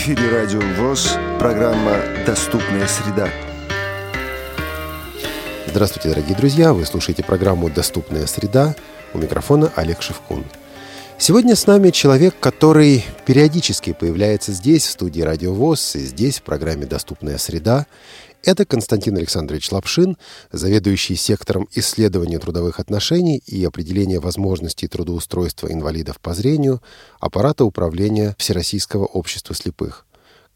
эфире Радио ВОЗ, программа «Доступная среда». Здравствуйте, дорогие друзья! Вы слушаете программу «Доступная среда». У микрофона Олег Шевкун. Сегодня с нами человек, который периодически появляется здесь, в студии Радио ВОЗ, и здесь, в программе «Доступная среда». Это Константин Александрович Лапшин, заведующий сектором исследования трудовых отношений и определения возможностей трудоустройства инвалидов по зрению аппарата управления Всероссийского общества слепых.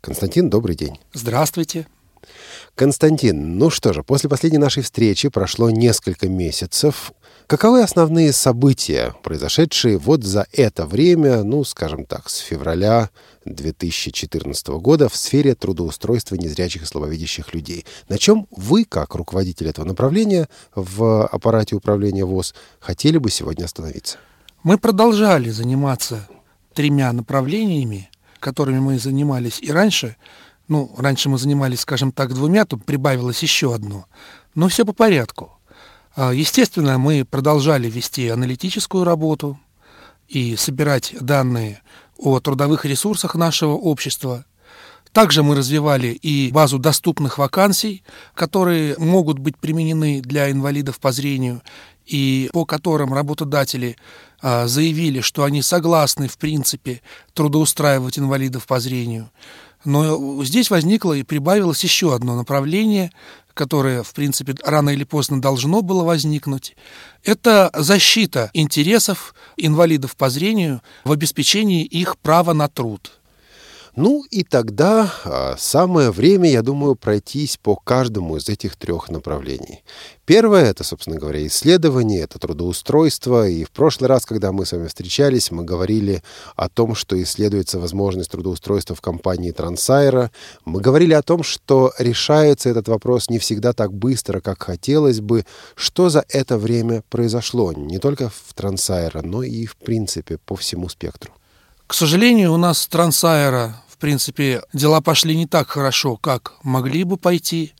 Константин, добрый день. Здравствуйте. Константин, ну что же, после последней нашей встречи прошло несколько месяцев. Каковы основные события, произошедшие вот за это время, ну, скажем так, с февраля 2014 года в сфере трудоустройства незрячих и слабовидящих людей? На чем вы, как руководитель этого направления в аппарате управления ВОЗ, хотели бы сегодня остановиться? Мы продолжали заниматься тремя направлениями, которыми мы занимались и раньше. Ну, раньше мы занимались, скажем так, двумя, тут прибавилось еще одно. Но все по порядку. А, естественно, мы продолжали вести аналитическую работу и собирать данные о трудовых ресурсах нашего общества. Также мы развивали и базу доступных вакансий, которые могут быть применены для инвалидов по зрению и по которым работодатели а, заявили, что они согласны, в принципе, трудоустраивать инвалидов по зрению. Но здесь возникло и прибавилось еще одно направление, которое, в принципе, рано или поздно должно было возникнуть. Это защита интересов инвалидов по зрению в обеспечении их права на труд. Ну и тогда а, самое время, я думаю, пройтись по каждому из этих трех направлений. Первое — это, собственно говоря, исследование, это трудоустройство. И в прошлый раз, когда мы с вами встречались, мы говорили о том, что исследуется возможность трудоустройства в компании Трансайра. Мы говорили о том, что решается этот вопрос не всегда так быстро, как хотелось бы. Что за это время произошло не только в Трансайра, но и, в принципе, по всему спектру? К сожалению, у нас Трансайра в принципе, дела пошли не так хорошо, как могли бы пойти,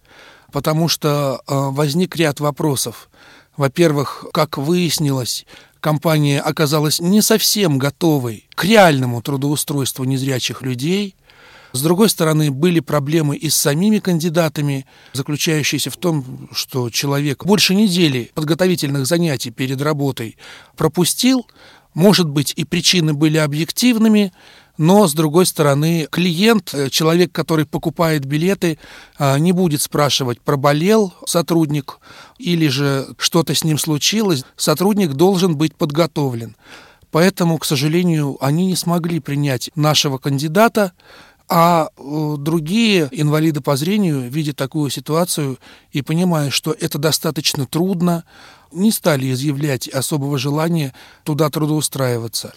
потому что э, возник ряд вопросов. Во-первых, как выяснилось, компания оказалась не совсем готовой к реальному трудоустройству незрячих людей. С другой стороны, были проблемы и с самими кандидатами, заключающиеся в том, что человек больше недели подготовительных занятий перед работой пропустил. Может быть, и причины были объективными, но, с другой стороны, клиент, э, человек, который покупает билеты, а, не будет спрашивать, проболел сотрудник или же что-то с ним случилось. Сотрудник должен быть подготовлен. Поэтому, к сожалению, они не смогли принять нашего кандидата, а э, другие инвалиды по зрению, видя такую ситуацию и понимая, что это достаточно трудно, не стали изъявлять особого желания туда трудоустраиваться.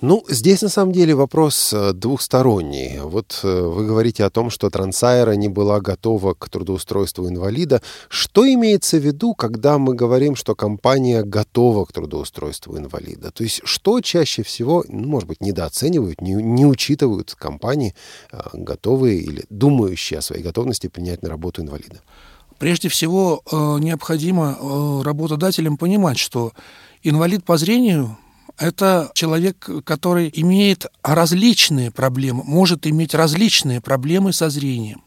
Ну, здесь на самом деле вопрос э, двухсторонний. Вот э, вы говорите о том, что Трансайра не была готова к трудоустройству инвалида. Что имеется в виду, когда мы говорим, что компания готова к трудоустройству инвалида? То есть что чаще всего, ну, может быть, недооценивают, не, не учитывают компании, э, готовые или думающие о своей готовности принять на работу инвалида? Прежде всего, э, необходимо э, работодателям понимать, что инвалид по зрению это человек, который имеет различные проблемы, может иметь различные проблемы со зрением.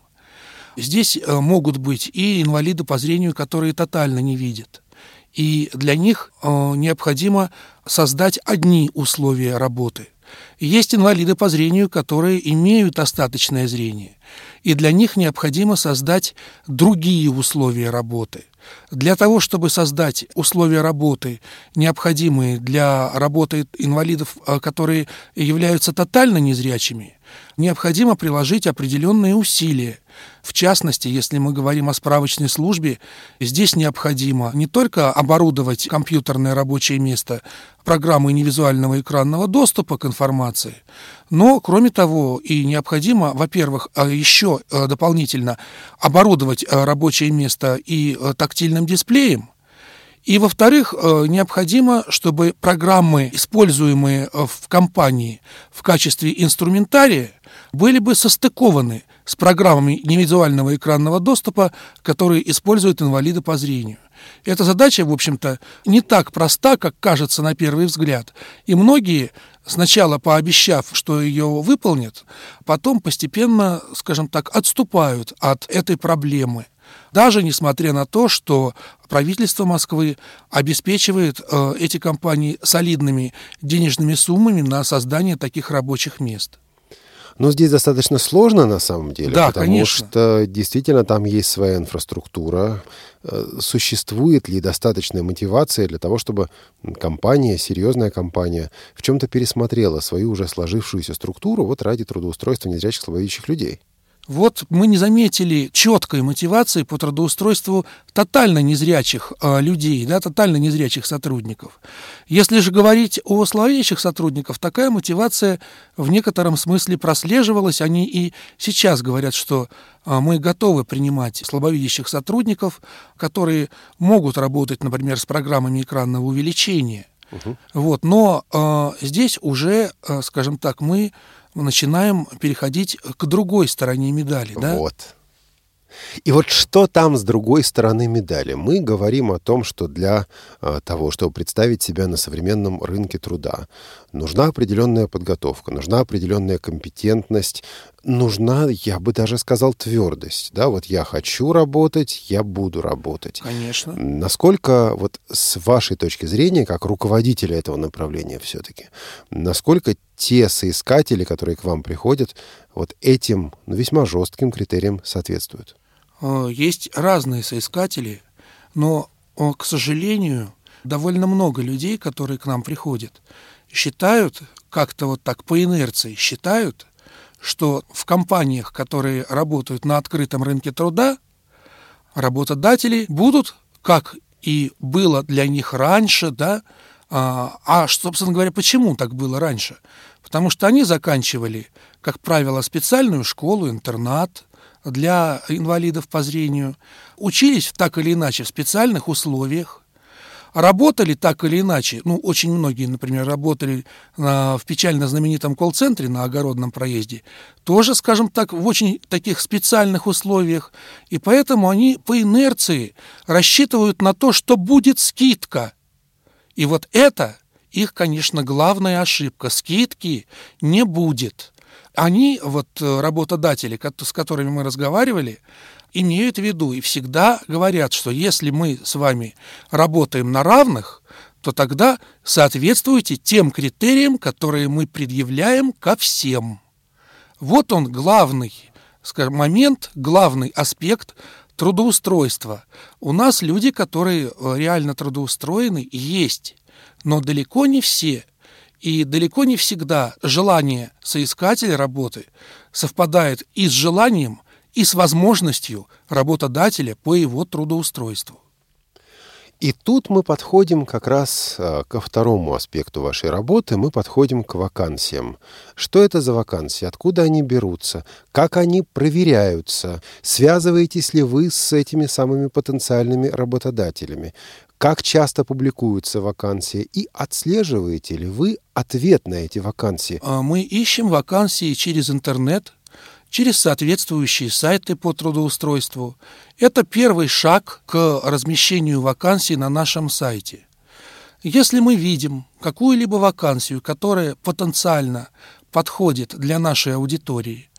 Здесь э, могут быть и инвалиды по зрению, которые тотально не видят. И для них необходимо создать одни условия работы. есть инвалиды по зрению, которые имеют остаточное зрение и для них необходимо создать другие условия работы. Для того, чтобы создать условия работы, необходимые для работы инвалидов, э, которые являются тотально незрячими, необходимо приложить определенные усилия. В частности, если мы говорим о справочной службе, здесь необходимо не только оборудовать компьютерное рабочее место программой невизуального экранного доступа к информации, но, кроме того, и необходимо, во-первых, э, еще э, дополнительно оборудовать рабочее место и тактильным дисплеем, и, во-вторых, э, необходимо, чтобы программы, используемые э, в компании в качестве инструментария, были бы состыкованы с программами невизуального экранного доступа, которые используют инвалиды по зрению. Эта задача, в общем-то, не так проста, как кажется на первый взгляд. И многие, сначала пообещав, что ее выполнят, потом постепенно, скажем так, отступают от этой проблемы. Даже несмотря на то, что правительство Москвы обеспечивает э, эти компании солидными денежными суммами на создание таких рабочих мест. Но здесь достаточно сложно на самом деле, да, потому конечно. что действительно там есть своя инфраструктура. Э, существует ли достаточная мотивация для того, чтобы компания, серьезная компания, в чем-то пересмотрела свою уже сложившуюся структуру вот ради трудоустройства незрячих слабовидящих людей? Вот мы не заметили четкой мотивации по трудоустройству тотально незрячих э, людей, да, тотально незрячих сотрудников. Если же говорить о слабовидящих сотрудников, такая мотивация в некотором смысле прослеживалась. Они и сейчас говорят, что э, мы готовы принимать слабовидящих сотрудников, которые могут работать, например, с программами экранного увеличения. Угу. Вот, но э, здесь уже, э, скажем так, мы начинаем переходить к другой стороне медали. Да? Вот. И вот что там с другой стороны медали? Мы говорим о том, что для э, того, чтобы представить себя на современном рынке труда, нужна определенная подготовка, нужна определенная компетентность, нужна, я бы даже сказал, твердость. Да, вот я хочу работать, я буду работать. Конечно. Насколько, вот с вашей точки зрения, как руководителя этого направления все-таки, насколько те соискатели, которые к вам приходят, вот этим ну, весьма жестким критериям соответствуют? Э, есть разные соискатели, но, к сожалению, довольно много людей, которые к нам приходят, считают, как-то вот так по инерции считают, что в компаниях, которые работают на открытом рынке труда, работодатели будут, как и было для них раньше, да, а, а, собственно говоря, почему так было раньше? Потому что они заканчивали, как правило, специальную школу, интернат, для инвалидов по зрению, учились так или иначе в специальных условиях, работали так или иначе, ну, очень многие, например, работали на, в печально знаменитом колл-центре на огородном проезде, тоже, скажем так, в очень таких специальных условиях, и поэтому они по инерции рассчитывают на то, что будет скидка. И вот это их, конечно, главная ошибка. Скидки не будет они, вот э, работодатели, с которыми мы разговаривали, имеют в виду и всегда говорят, что если мы с вами работаем на равных, то тогда соответствуйте тем критериям, которые мы предъявляем ко всем. Вот он главный скажем, момент, главный аспект трудоустройства. У нас люди, которые э, реально трудоустроены, есть, но далеко не все. И далеко не всегда желание соискателя работы совпадает и с желанием, и с возможностью работодателя по его трудоустройству. И тут мы подходим как раз а, ко второму аспекту вашей работы, мы подходим к вакансиям. Что это за вакансии, откуда они берутся, как они проверяются, связываетесь ли вы с этими самыми потенциальными работодателями, как часто публикуются вакансии и отслеживаете ли вы ответ на эти вакансии? А, мы ищем вакансии через интернет, через соответствующие сайты по трудоустройству. Это первый шаг к размещению вакансий на нашем сайте. Если мы видим какую-либо вакансию, которая потенциально подходит для нашей аудитории,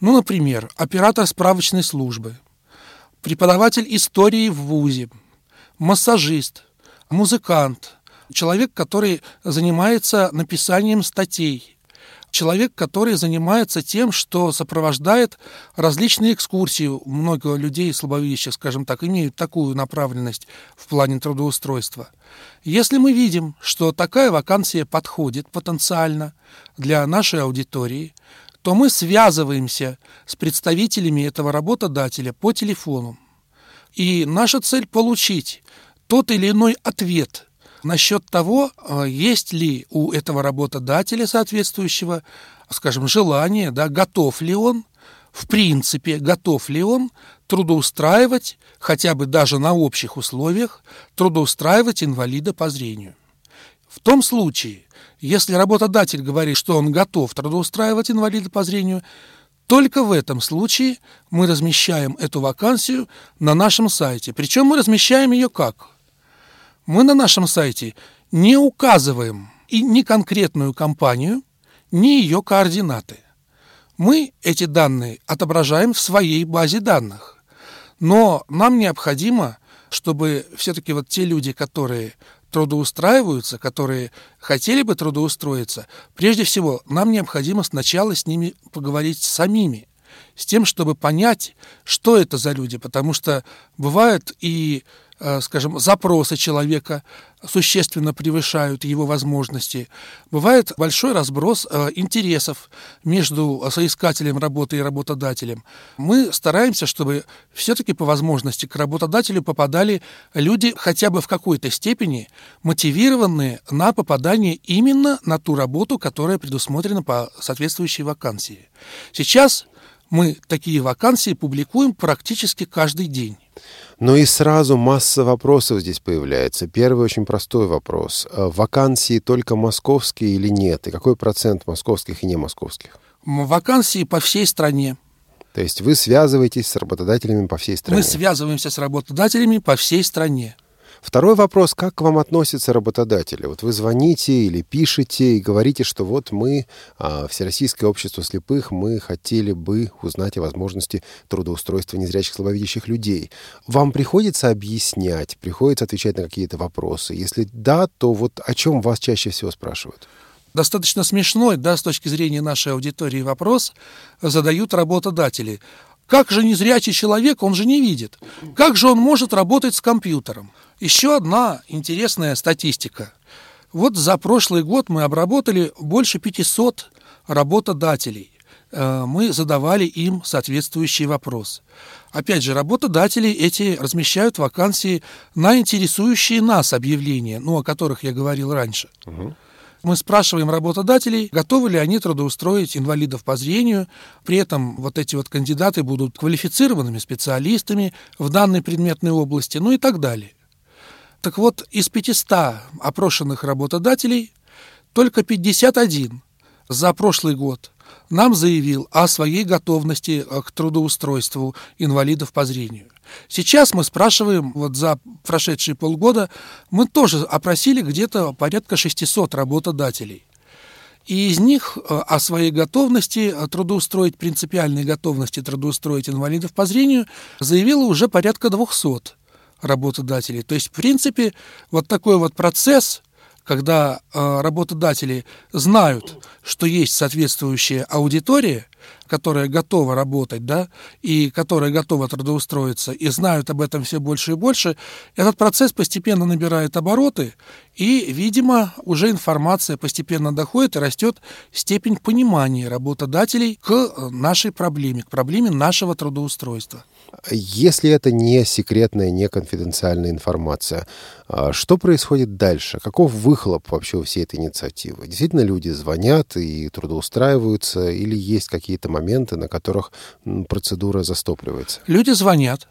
ну, например, оператор справочной службы, преподаватель истории в ВУЗе – массажист, музыкант, человек, который занимается написанием статей, человек, который занимается тем, что сопровождает различные экскурсии. Много людей слабовидящих, скажем так, имеют такую направленность в плане трудоустройства. Если мы видим, что такая вакансия подходит потенциально для нашей аудитории, то мы связываемся с представителями этого работодателя по телефону. И наша цель получить тот или иной ответ насчет того, а, есть ли у этого работодателя соответствующего, скажем, желание, да, готов ли он, в принципе, готов ли он трудоустраивать, хотя бы даже на общих условиях, трудоустраивать инвалида по зрению. В том случае, если работодатель говорит, что он готов трудоустраивать инвалида по зрению, только в этом случае мы размещаем эту вакансию на нашем сайте. Причем мы размещаем ее как? Мы на нашем сайте не указываем и ни конкретную компанию, ни ее координаты. Мы эти данные отображаем в своей базе данных. Но нам необходимо, чтобы все-таки вот те люди, которые трудоустраиваются, которые хотели бы трудоустроиться, прежде всего нам необходимо сначала с ними поговорить самими, с тем, чтобы понять, что это за люди, потому что бывают и скажем, запросы человека существенно превышают его возможности. Бывает большой разброс э, интересов между соискателем работы и работодателем. Мы стараемся, чтобы все-таки по возможности к работодателю попадали люди хотя бы в какой-то степени мотивированные на попадание именно на ту работу, которая предусмотрена по соответствующей вакансии. Сейчас мы такие вакансии публикуем практически каждый день. Но и сразу масса вопросов здесь появляется. Первый очень простой вопрос. Э, вакансии только московские или нет? И какой процент московских и не московских? Вакансии по всей стране. То есть вы связываетесь с работодателями по всей стране? Мы связываемся с работодателями по всей стране. Второй вопрос, как к вам относятся работодатели? Вот вы звоните или пишете и говорите, что вот мы, а, Всероссийское общество слепых, мы хотели бы узнать о возможности трудоустройства незрячих слабовидящих людей. Вам приходится объяснять, приходится отвечать на какие-то вопросы? Если да, то вот о чем вас чаще всего спрашивают? Достаточно смешной, да, с точки зрения нашей аудитории вопрос задают работодатели. Как же незрячий человек, он же не видит. Как же он может работать с компьютером? Еще одна интересная статистика. Вот за прошлый год мы обработали больше 500 работодателей. Э, мы задавали им соответствующий вопрос. Опять же, работодатели эти размещают вакансии на интересующие нас объявления, ну, о которых я говорил раньше. Угу. Мы спрашиваем работодателей, готовы ли они трудоустроить инвалидов по зрению. При этом вот эти вот кандидаты будут квалифицированными специалистами в данной предметной области, ну и так далее. Так вот, из 500 опрошенных работодателей только 51 за прошлый год нам заявил о своей готовности к трудоустройству инвалидов по зрению. Сейчас мы спрашиваем, вот за прошедшие полгода мы тоже опросили где-то порядка 600 работодателей. И из них э, о своей готовности трудоустроить, принципиальной готовности трудоустроить инвалидов по зрению заявило уже порядка 200 работодателей. То есть, в принципе, вот такой вот процесс, когда э, работодатели знают, что есть соответствующая аудитория, которая готова работать, да, и которая готова трудоустроиться, и знают об этом все больше и больше, этот процесс постепенно набирает обороты, и, видимо, уже информация постепенно доходит и растет степень понимания работодателей к нашей проблеме, к проблеме нашего трудоустройства. Если это не секретная, не конфиденциальная информация, а что происходит дальше? Каков выхлоп вообще у всей этой инициативы? Действительно люди звонят и трудоустраиваются, или есть какие-то моменты, на которых процедура застопливается? Люди звонят.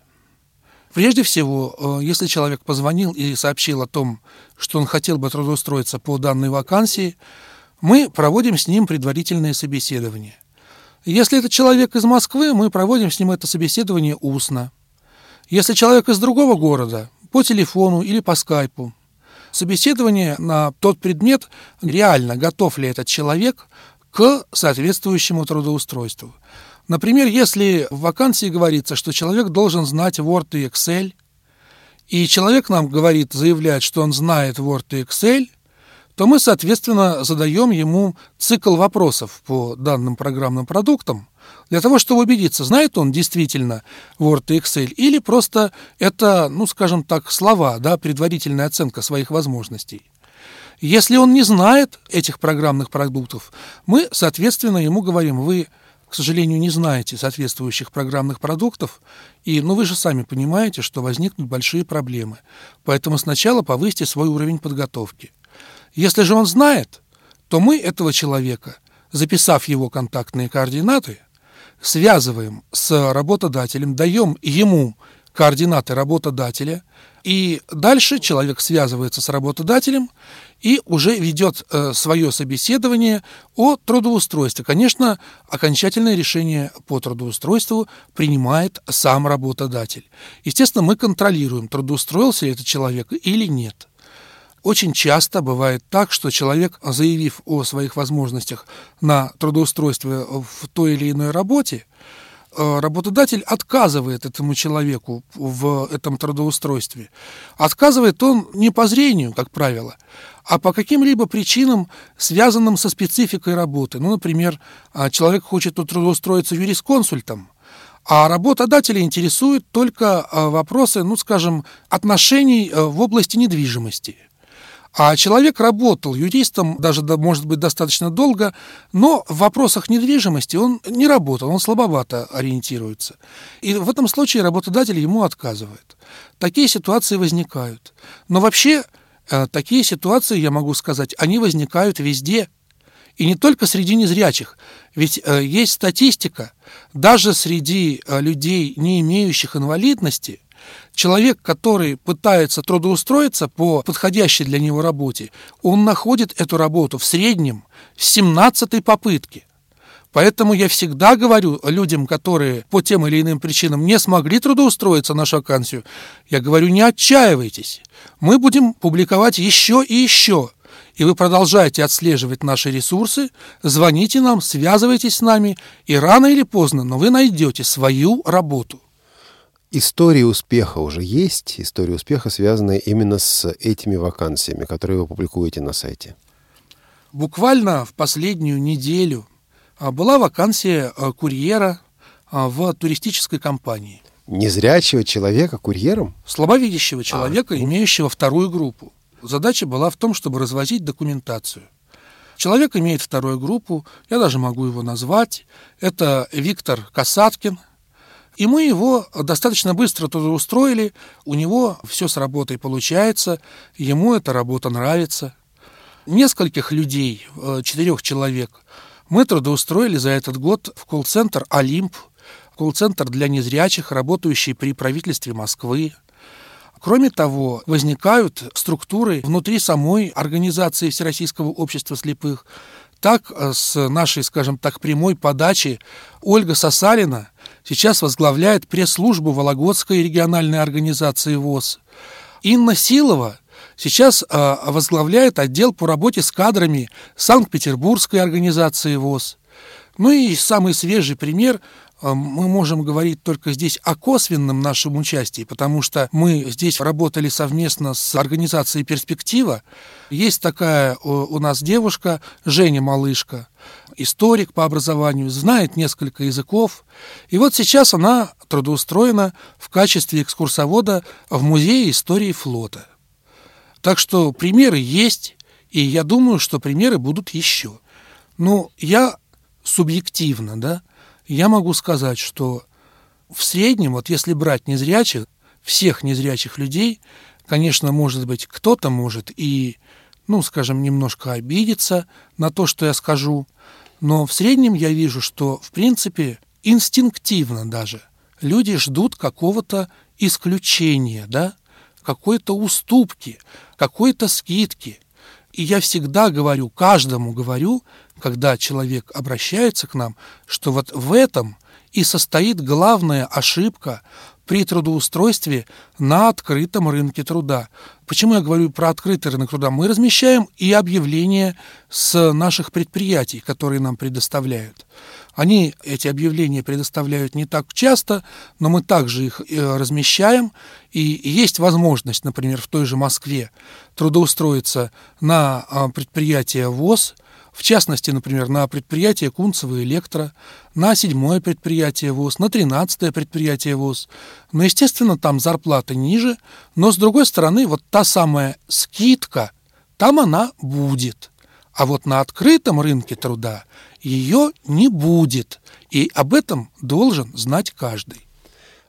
Прежде всего, э, если человек позвонил и сообщил о том, что он хотел бы трудоустроиться по данной вакансии, мы проводим с ним предварительное собеседование. Если это человек из Москвы, мы проводим с ним это собеседование устно. Если человек из другого города, по телефону или по скайпу. Собеседование на тот предмет, реально готов ли этот человек к соответствующему трудоустройству. Например, если в вакансии говорится, что человек должен знать Word и Excel, и человек нам говорит, заявляет, что он знает Word и Excel – то мы, соответственно, задаем ему цикл вопросов по данным программным продуктам, для того, чтобы убедиться, знает он действительно Word и Excel, или просто это, ну, скажем так, слова, да, предварительная оценка своих возможностей. Если он не знает этих программных продуктов, мы, соответственно, ему говорим, вы, к сожалению, не знаете соответствующих программных продуктов, и, ну, вы же сами понимаете, что возникнут большие проблемы. Поэтому сначала повысьте свой уровень подготовки – если же он знает, то мы этого человека, записав его контактные координаты, связываем с работодателем, даем ему координаты работодателя, и дальше человек связывается с работодателем и уже ведет э, свое собеседование о трудоустройстве. Конечно, окончательное решение по трудоустройству принимает сам работодатель. Естественно, мы контролируем, трудоустроился ли этот человек или нет. Очень часто бывает так, что человек, заявив о своих возможностях на трудоустройство в той или иной работе, э, работодатель отказывает этому человеку в этом трудоустройстве. Отказывает он не по зрению, как правило, а по каким-либо причинам, связанным со спецификой работы. Ну, например, а, человек хочет трудоустроиться юрисконсультом, а работодателя интересуют только а, вопросы, ну, скажем, отношений э, в области недвижимости – а человек работал юристом, даже, может быть, достаточно долго, но в вопросах недвижимости он не работал, он слабовато ориентируется. И в этом случае работодатель ему отказывает. Такие ситуации возникают. Но вообще э, такие ситуации, я могу сказать, они возникают везде. И не только среди незрячих. Ведь э, есть статистика, даже среди э, людей, не имеющих инвалидности – Человек, который пытается трудоустроиться по подходящей для него работе, он находит эту работу в среднем с 17-й попытки. Поэтому я всегда говорю людям, которые по тем или иным причинам не смогли трудоустроиться на вакансию, я говорю, не отчаивайтесь. Мы будем публиковать еще и еще. И вы продолжаете отслеживать наши ресурсы, звоните нам, связывайтесь с нами, и рано или поздно, но вы найдете свою работу. Истории успеха уже есть, истории успеха, связанные именно с этими вакансиями, которые вы публикуете на сайте. Буквально в последнюю неделю а, была вакансия а, курьера а, в туристической компании. Незрячего человека курьером? Слабовидящего человека, а, имеющего вторую группу. Задача была в том, чтобы развозить документацию. Человек имеет вторую группу, я даже могу его назвать. Это Виктор Касаткин – и мы его достаточно быстро туда устроили, у него все с работой получается, ему эта работа нравится. Нескольких людей, э, четырех человек, мы трудоустроили за этот год в колл-центр «Олимп», колл-центр для незрячих, работающий при правительстве Москвы. Кроме того, возникают структуры внутри самой организации Всероссийского общества слепых. Так, э, с нашей, скажем так, прямой подачи Ольга Сосалина сейчас возглавляет пресс-службу Вологодской региональной организации ВОЗ. Инна Силова сейчас э, возглавляет отдел по работе с кадрами Санкт-Петербургской организации ВОЗ. Ну и самый свежий пример а, мы можем говорить только здесь о косвенном нашем участии, потому что мы здесь работали совместно с организацией «Перспектива». Есть такая у нас девушка, Женя Малышка, историк по образованию, знает несколько языков. И вот сейчас она трудоустроена в качестве экскурсовода в Музее истории флота. Так что примеры есть, и я думаю, что примеры будут еще. Ну, я субъективно, да, я могу сказать, что в среднем, вот если брать незрячих, всех незрячих людей, конечно, может быть, кто-то может и, ну, скажем, немножко обидеться на то, что я скажу, но в среднем я вижу, что, в принципе, инстинктивно даже люди ждут какого-то исключения, да, какой-то уступки, какой-то скидки. И я всегда говорю, каждому говорю, когда человек обращается к нам, что вот в этом и состоит главная ошибка при трудоустройстве на открытом рынке труда. Почему я говорю про открытый рынок труда? Мы размещаем и объявления с наших предприятий, которые нам предоставляют. Они эти объявления предоставляют не так часто, но мы также их э, размещаем. И есть возможность, например, в той же Москве трудоустроиться на а, предприятие ВОЗ – в частности, например, на предприятие Кунцево Электро, на седьмое предприятие ВОЗ, на тринадцатое предприятие ВОЗ. Но, естественно, там зарплата ниже, но, с другой стороны, вот та самая скидка, там она будет. А вот на открытом рынке труда ее не будет. И об этом должен знать каждый.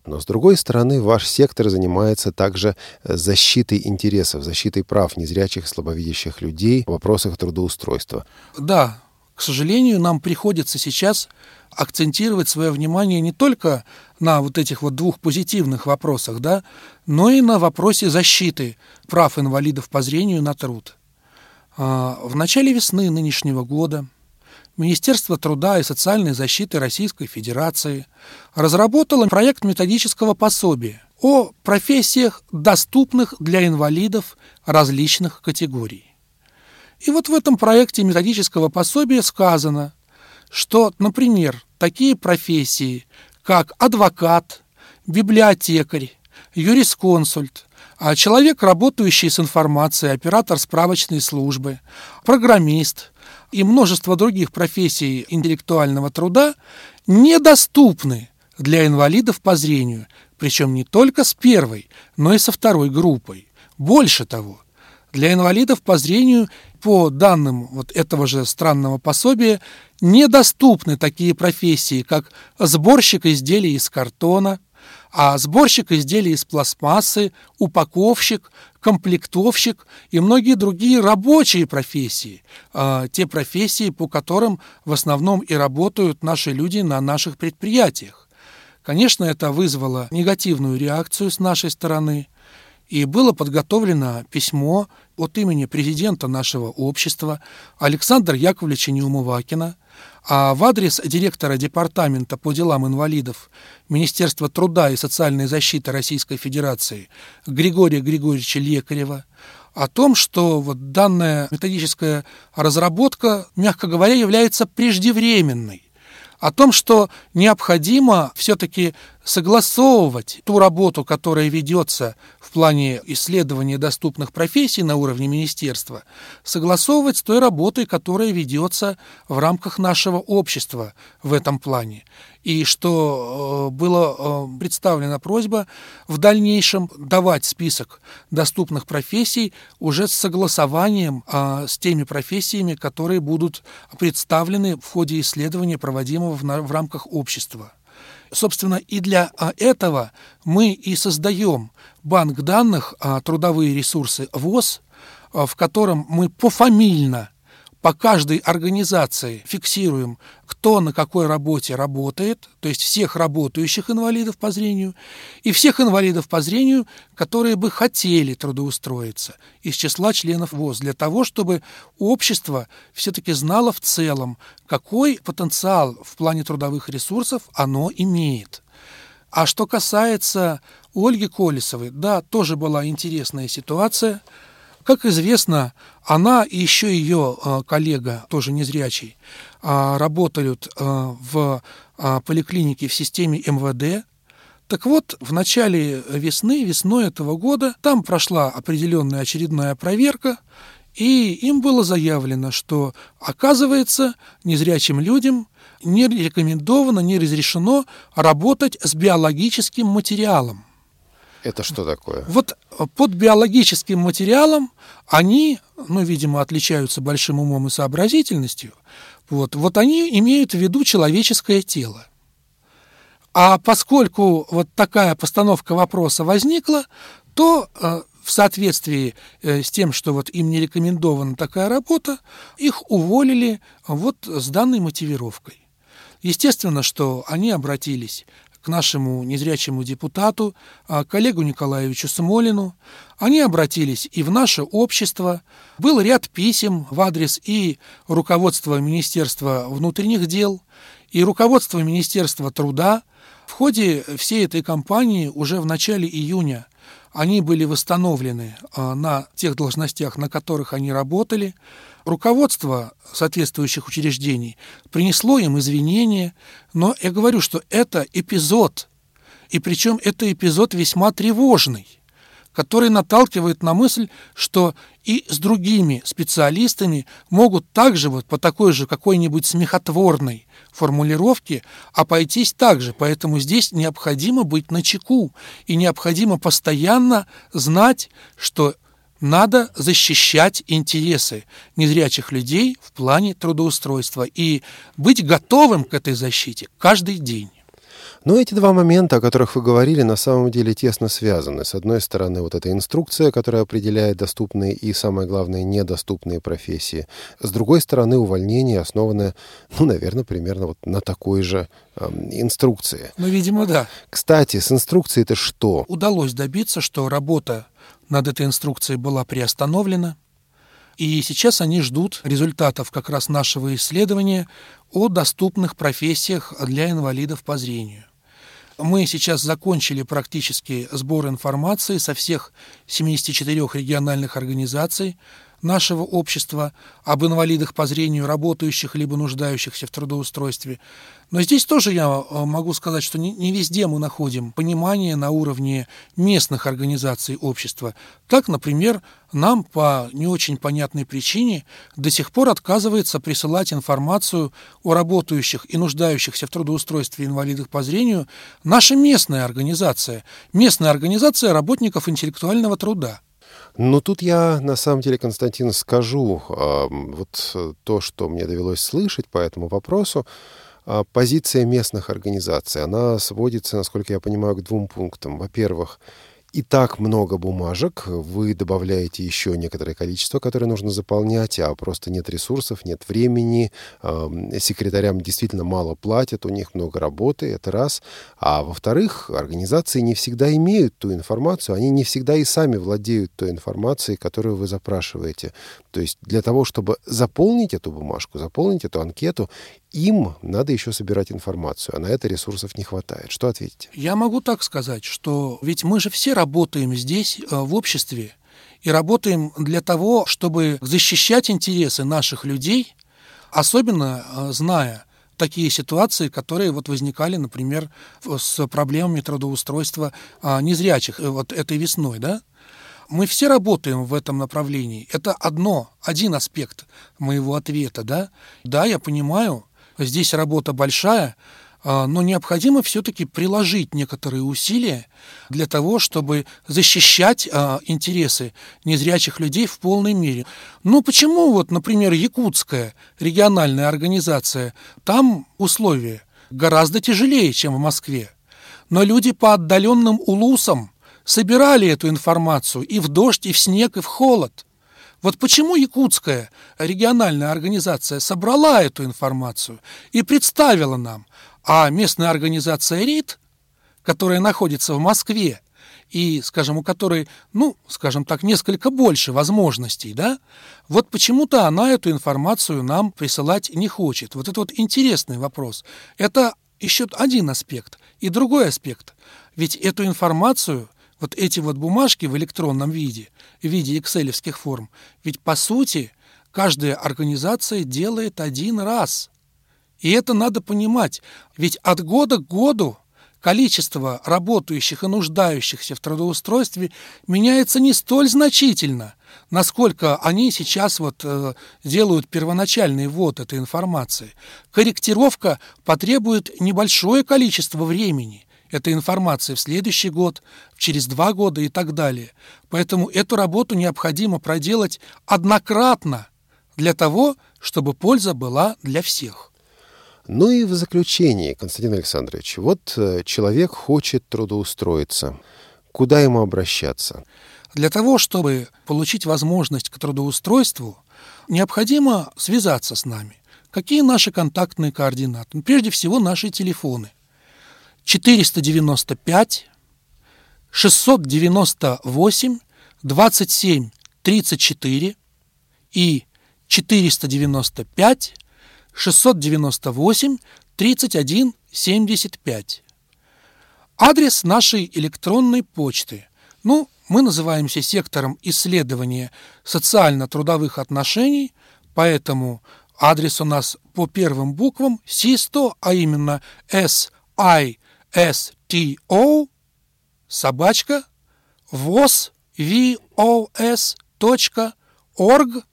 Но, с другой стороны, ваш сектор занимается также э, защитой интересов, защитой прав незрячих слабовидящих людей в вопросах трудоустройства. Да, к сожалению, нам приходится сейчас акцентировать свое внимание не только на вот этих вот двух позитивных вопросах, да, но и на вопросе защиты прав инвалидов по зрению на труд. А, в начале весны нынешнего года Министерство труда и социальной защиты Российской Федерации разработало проект методического пособия о профессиях, доступных для инвалидов различных категорий. И вот в этом проекте методического пособия сказано, что, например, такие профессии, как адвокат, библиотекарь, юрисконсульт, а человек, работающий с информацией, оператор справочной службы, программист и множество других профессий интеллектуального труда недоступны для инвалидов по зрению, причем не только с первой, но и со второй группой. Больше того, для инвалидов по зрению, по данным вот этого же странного пособия, недоступны такие профессии, как сборщик изделий из картона, а сборщик изделий из пластмассы, упаковщик, комплектовщик и многие другие рабочие профессии, э, те профессии, по которым в основном и работают наши люди на наших предприятиях. Конечно, это вызвало негативную реакцию с нашей стороны, и было подготовлено письмо от имени президента нашего общества Александра Яковлевича Неумывакина, а в адрес директора Департамента по делам инвалидов Министерства труда и социальной защиты Российской Федерации Григория Григорьевича Лекарева о том, что вот данная методическая разработка, мягко говоря, является преждевременной о том, что необходимо все-таки согласовывать ту работу, которая ведется в плане исследования доступных профессий на уровне министерства, согласовывать с той работой, которая ведется в рамках нашего общества в этом плане и что э, была э, представлена просьба в дальнейшем давать список доступных профессий уже с согласованием а, с теми профессиями, которые будут представлены в ходе исследования, проводимого в рамках общества. Собственно, и для а, этого мы и создаем банк данных «Трудовые ресурсы ВОЗ», в котором мы пофамильно по каждой организации фиксируем, кто на какой работе работает, то есть всех работающих инвалидов по зрению, и всех инвалидов по зрению, которые бы хотели трудоустроиться из числа членов ВОЗ, для того, чтобы общество все-таки знало в целом, какой потенциал в плане трудовых ресурсов оно имеет. А что касается Ольги Колесовой, да, тоже была интересная ситуация – как известно, она и еще ее а, коллега, тоже незрячий, а, работают а, в поликлинике в системе МВД. Так вот, в начале весны, весной этого года, там прошла определенная очередная проверка, и им было заявлено, что, оказывается, незрячим людям не рекомендовано, не разрешено работать с биологическим материалом. Это что такое? Вот э, под биологическим материалом они, ну, видимо, отличаются большим умом и сообразительностью. Вот, вот они имеют в виду человеческое тело. А поскольку вот такая постановка вопроса возникла, то э, в соответствии э, с тем, что вот им не рекомендована такая работа, их уволили вот с данной мотивировкой. Естественно, что они обратились к нашему незрячему депутату, а, коллегу Николаевичу Смолину. Они обратились и в наше общество. Был ряд писем в адрес и руководства Министерства внутренних дел, и руководства Министерства труда. В ходе всей этой кампании уже в начале июня они были восстановлены а, на тех должностях, на которых они работали. Руководство соответствующих учреждений принесло им извинения, но я говорю, что это эпизод, и причем это эпизод весьма тревожный, который наталкивает на мысль, что и с другими специалистами могут также вот по такой же какой-нибудь смехотворной формулировке обойтись также. Поэтому здесь необходимо быть начеку и необходимо постоянно знать, что надо защищать интересы незрячих людей в плане трудоустройства и быть готовым к этой защите каждый день. Но эти два момента, о которых вы говорили, на самом деле тесно связаны. С одной стороны, вот эта инструкция, которая определяет доступные и, самое главное, недоступные профессии. С другой стороны, увольнение основано, ну, наверное, примерно вот на такой же э, инструкции. Ну, видимо, да. Кстати, с инструкцией это что? Удалось добиться, что работа над этой инструкцией была приостановлена, и сейчас они ждут результатов как раз нашего исследования о доступных профессиях для инвалидов по зрению. Мы сейчас закончили практически сбор информации со всех 74 региональных организаций нашего общества об инвалидах по зрению, работающих либо нуждающихся в трудоустройстве. Но здесь тоже я э, могу сказать, что не везде мы находим понимание на уровне местных организаций общества. Так, например, нам по не очень понятной причине до сих пор отказывается присылать информацию о работающих и нуждающихся в трудоустройстве инвалидах по зрению наша местная организация, местная организация работников интеллектуального труда. Ну, тут я, на самом деле, Константин, скажу э, вот то, что мне довелось слышать по этому вопросу. Э, позиция местных организаций, она сводится, насколько я понимаю, к двум пунктам. Во-первых, и так много бумажек, вы добавляете еще некоторое количество, которое нужно заполнять, а просто нет ресурсов, нет времени, секретарям действительно мало платят, у них много работы, это раз. А во-вторых, организации не всегда имеют ту информацию, они не всегда и сами владеют той информацией, которую вы запрашиваете. То есть для того, чтобы заполнить эту бумажку, заполнить эту анкету, им надо еще собирать информацию, а на это ресурсов не хватает. Что ответите? Я могу так сказать, что ведь мы же все работаем здесь, э, в обществе, и работаем для того, чтобы защищать интересы наших людей, особенно э, зная такие ситуации, которые вот возникали, например, с проблемами трудоустройства а, незрячих э, вот этой весной, да? Мы все работаем в этом направлении. Это одно, один аспект моего ответа, да? Да, я понимаю, здесь работа большая, а, но необходимо все-таки приложить некоторые усилия для того, чтобы защищать а, интересы незрячих людей в полной мере. Ну почему вот, например, якутская региональная организация, там условия гораздо тяжелее, чем в Москве. Но люди по отдаленным улусам собирали эту информацию и в дождь, и в снег, и в холод – вот почему якутская региональная организация собрала эту информацию и представила нам, а местная организация РИД, которая находится в Москве, и, скажем, у которой, ну, скажем так, несколько больше возможностей, да, вот почему-то она эту информацию нам присылать не хочет. Вот это вот интересный вопрос. Это еще один аспект. И другой аспект. Ведь эту информацию – вот эти вот бумажки в электронном виде, в виде экселевских форм, ведь по сути каждая организация делает один раз. И это надо понимать, ведь от года к году количество работающих и нуждающихся в трудоустройстве меняется не столь значительно, насколько они сейчас вот э, делают первоначальный ввод этой информации. Корректировка потребует небольшое количество времени – этой информации в следующий год, через два года и так далее. Поэтому эту работу необходимо проделать однократно для того, чтобы польза была для всех. Ну и в заключение, Константин Александрович, вот э, человек хочет трудоустроиться. Куда ему обращаться? Для того, чтобы получить возможность к трудоустройству, необходимо связаться с нами. Какие наши контактные координаты? Ну, прежде всего, наши телефоны – 495, 698, 27, 34 и 495, 698, 31, 75. Адрес нашей электронной почты. Ну, мы называемся сектором исследования социально-трудовых отношений, поэтому адрес у нас по первым буквам СИСТО, а именно SI sto собачка вос vos точка org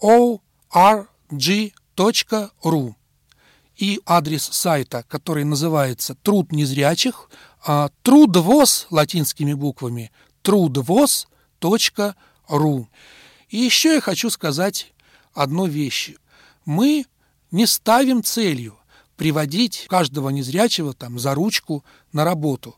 org точка ру и адрес сайта, который называется «Труд незрячих», а, трудвоз латинскими буквами трудвоз точка ру И еще я хочу сказать одну вещь. Мы не ставим целью приводить каждого незрячего там за ручку на работу.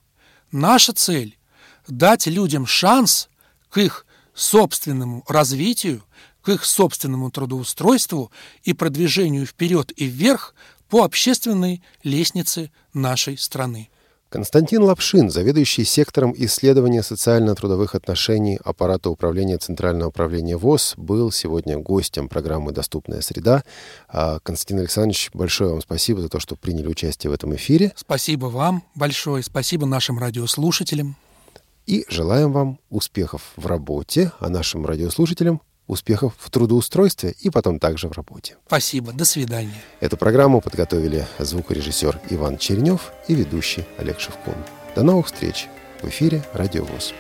Наша цель – дать людям шанс к их собственному развитию, к их собственному трудоустройству и продвижению вперед и вверх по общественной лестнице нашей страны. Константин Лапшин, заведующий сектором исследования социально-трудовых отношений аппарата управления Центрального управления ВОЗ, был сегодня гостем программы «Доступная среда». А, Константин Александрович, большое вам спасибо за то, что приняли участие в этом эфире. Спасибо вам большое, спасибо нашим радиослушателям. И желаем вам успехов в работе, а нашим радиослушателям успехов в трудоустройстве и потом также в работе. Спасибо, до свидания. Эту программу подготовили звукорежиссер Иван Чернев и ведущий Олег Шевкун. До новых встреч в эфире «Радио ВОЗ».